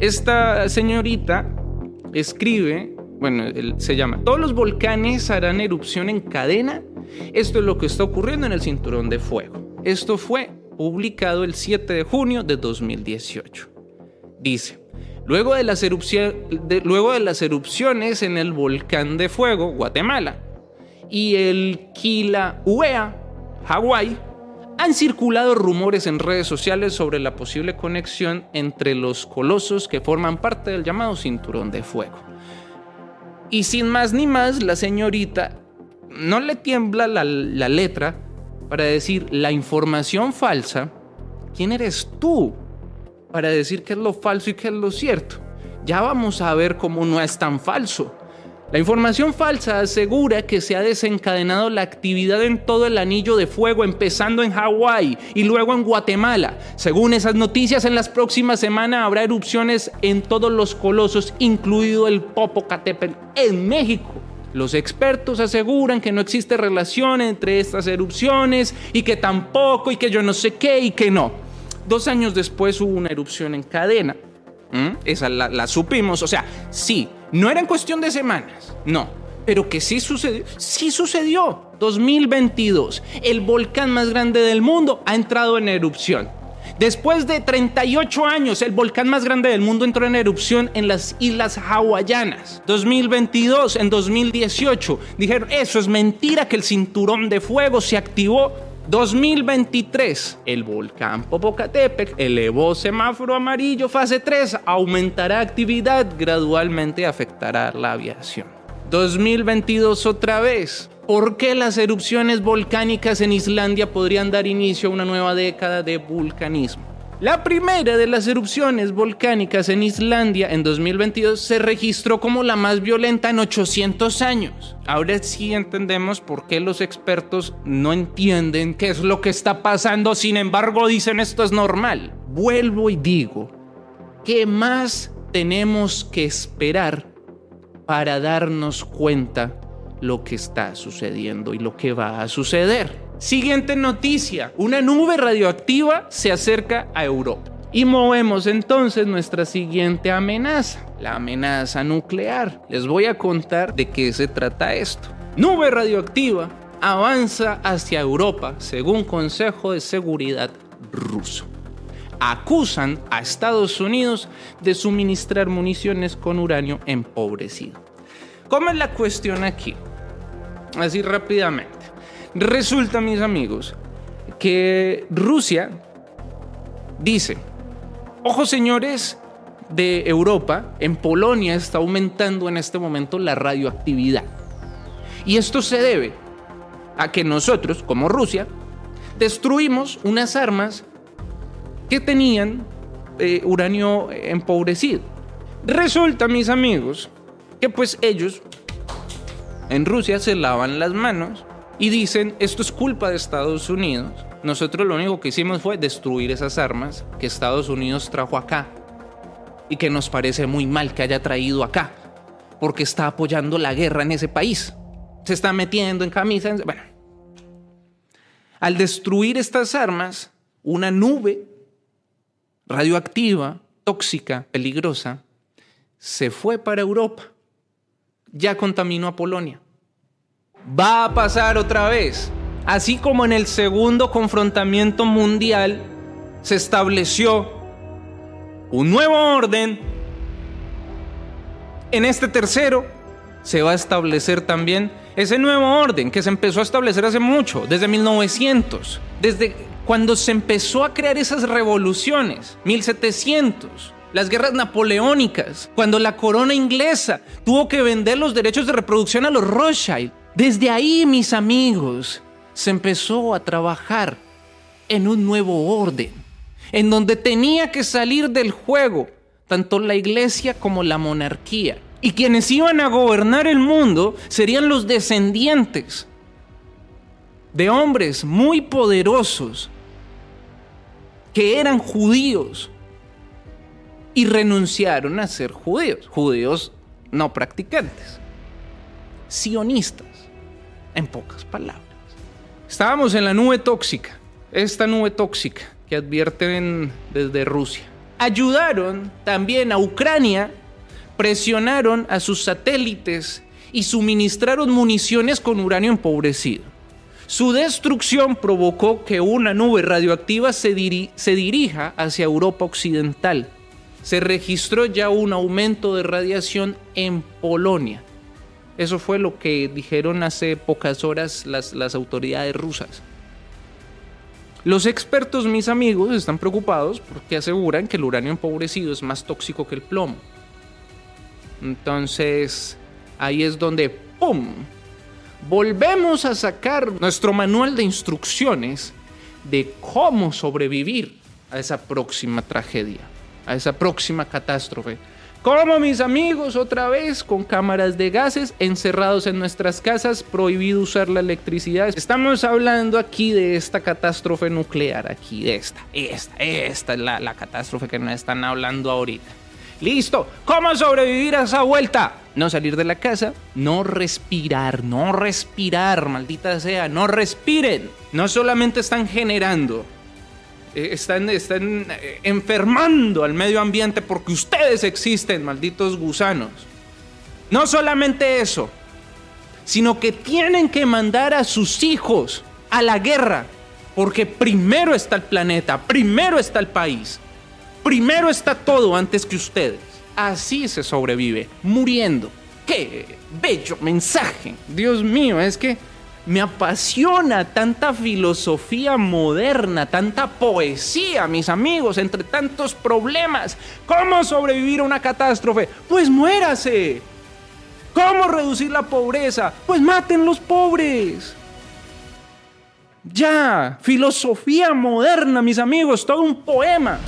Esta señorita escribe, bueno, se llama, todos los volcanes harán erupción en cadena. Esto es lo que está ocurriendo en el cinturón de fuego. Esto fue publicado el 7 de junio de 2018. Dice, luego de las, luego de las erupciones en el volcán de fuego, Guatemala, y el Kilauea, Hawái, han circulado rumores en redes sociales sobre la posible conexión entre los colosos que forman parte del llamado cinturón de fuego. Y sin más ni más, la señorita no le tiembla la, la letra para decir la información falsa. ¿Quién eres tú para decir qué es lo falso y qué es lo cierto? Ya vamos a ver cómo no es tan falso. La información falsa asegura que se ha desencadenado la actividad en todo el anillo de fuego, empezando en Hawái y luego en Guatemala. Según esas noticias, en las próximas semanas habrá erupciones en todos los colosos, incluido el Popocatépetl en México. Los expertos aseguran que no existe relación entre estas erupciones y que tampoco y que yo no sé qué y que no. Dos años después hubo una erupción en cadena. ¿Mm? Esa la, la supimos. O sea, sí, no era en cuestión de semanas, no, pero que sí sucedió, sí sucedió. 2022, el volcán más grande del mundo ha entrado en erupción. Después de 38 años, el volcán más grande del mundo entró en erupción en las Islas Hawaianas. 2022, en 2018, dijeron, eso es mentira que el cinturón de fuego se activó 2023, el volcán Popocatépetl elevó semáforo amarillo fase 3, aumentará actividad, gradualmente afectará la aviación. 2022 otra vez. ¿Por qué las erupciones volcánicas en Islandia podrían dar inicio a una nueva década de vulcanismo? La primera de las erupciones volcánicas en Islandia en 2022 se registró como la más violenta en 800 años. Ahora sí entendemos por qué los expertos no entienden qué es lo que está pasando, sin embargo dicen esto es normal. Vuelvo y digo, ¿qué más tenemos que esperar para darnos cuenta lo que está sucediendo y lo que va a suceder? Siguiente noticia, una nube radioactiva se acerca a Europa. Y movemos entonces nuestra siguiente amenaza, la amenaza nuclear. Les voy a contar de qué se trata esto. Nube radioactiva avanza hacia Europa, según Consejo de Seguridad ruso. Acusan a Estados Unidos de suministrar municiones con uranio empobrecido. ¿Cómo es la cuestión aquí? Así rápidamente. Resulta, mis amigos, que Rusia dice, ojo señores de Europa, en Polonia está aumentando en este momento la radioactividad. Y esto se debe a que nosotros, como Rusia, destruimos unas armas que tenían eh, uranio empobrecido. Resulta, mis amigos, que pues ellos en Rusia se lavan las manos y dicen, esto es culpa de Estados Unidos. Nosotros lo único que hicimos fue destruir esas armas que Estados Unidos trajo acá y que nos parece muy mal que haya traído acá, porque está apoyando la guerra en ese país. Se está metiendo en camisas. Al destruir estas armas, una nube radioactiva, tóxica, peligrosa, se fue para Europa. Ya contaminó a Polonia va a pasar otra vez. Así como en el segundo confrontamiento mundial se estableció un nuevo orden, en este tercero se va a establecer también ese nuevo orden que se empezó a establecer hace mucho, desde 1900, desde cuando se empezó a crear esas revoluciones, 1700 las guerras napoleónicas, cuando la corona inglesa tuvo que vender los derechos de reproducción a los Rothschild, desde ahí, mis amigos, se empezó a trabajar en un nuevo orden, en donde tenía que salir del juego tanto la iglesia como la monarquía. Y quienes iban a gobernar el mundo serían los descendientes de hombres muy poderosos que eran judíos y renunciaron a ser judíos, judíos no practicantes, sionistas en pocas palabras. Estábamos en la nube tóxica, esta nube tóxica que advierten desde Rusia. ayudaron también a Ucrania, presionaron a sus satélites y suministraron municiones con uranio empobrecido. Su destrucción provocó que una nube radioactiva se, se, dirija hacia Europa Occidental. Se registró ya un aumento de radiación en Polonia. Eso fue lo que dijeron hace pocas horas las, las autoridades rusas. Los expertos, mis amigos, están preocupados porque aseguran que el uranio empobrecido es más tóxico que el plomo. Entonces, ahí es donde, ¡pum! Volvemos a sacar nuestro manual de instrucciones de cómo sobrevivir a esa próxima tragedia, a esa próxima catástrofe como mis amigos, otra vez con cámaras de gases encerrados en nuestras casas, prohibido usar la electricidad. Estamos hablando aquí de esta catástrofe nuclear, aquí de esta, esta, esta es la, la catástrofe que nos están hablando ahorita. Listo, ¿cómo sobrevivir a esa vuelta? No salir de la casa, no respirar, no respirar, maldita sea, no respiren. No solamente están generando eh, están, están eh, enfermando al medio ambiente porque ustedes existen, malditos gusanos. No solamente eso, sino que tienen que mandar a sus hijos a la guerra, porque primero está el planeta, primero está el país, primero está todo antes que ustedes. Así se sobrevive, muriendo. ¡Qué bello mensaje! Dios mío, es que me apasiona tanta filosofía moderna, tanta poesía, mis amigos, entre tantos problemas. ¿Cómo sobrevivir a una catástrofe? Pues muérase. ¿Cómo reducir la pobreza? Pues maten los pobres. Ya, filosofía moderna, mis amigos, todo un poema.